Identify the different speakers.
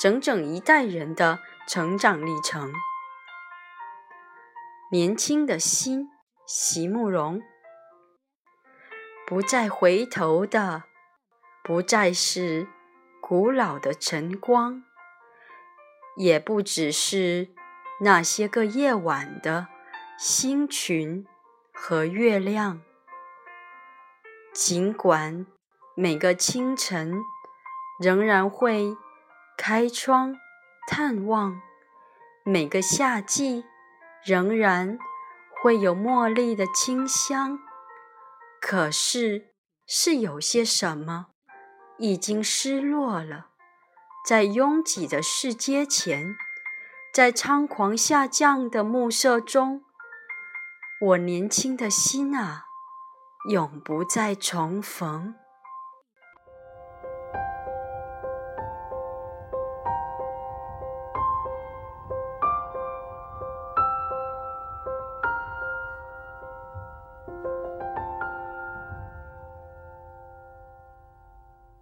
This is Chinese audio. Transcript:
Speaker 1: 整整一代人的。成长历程，年轻的心，席慕容。不再回头的，不再是古老的晨光，也不只是那些个夜晚的星群和月亮。尽管每个清晨仍然会开窗。探望每个夏季，仍然会有茉莉的清香。可是，是有些什么已经失落了，在拥挤的市街前，在猖狂下降的暮色中，我年轻的心啊，永不再重逢。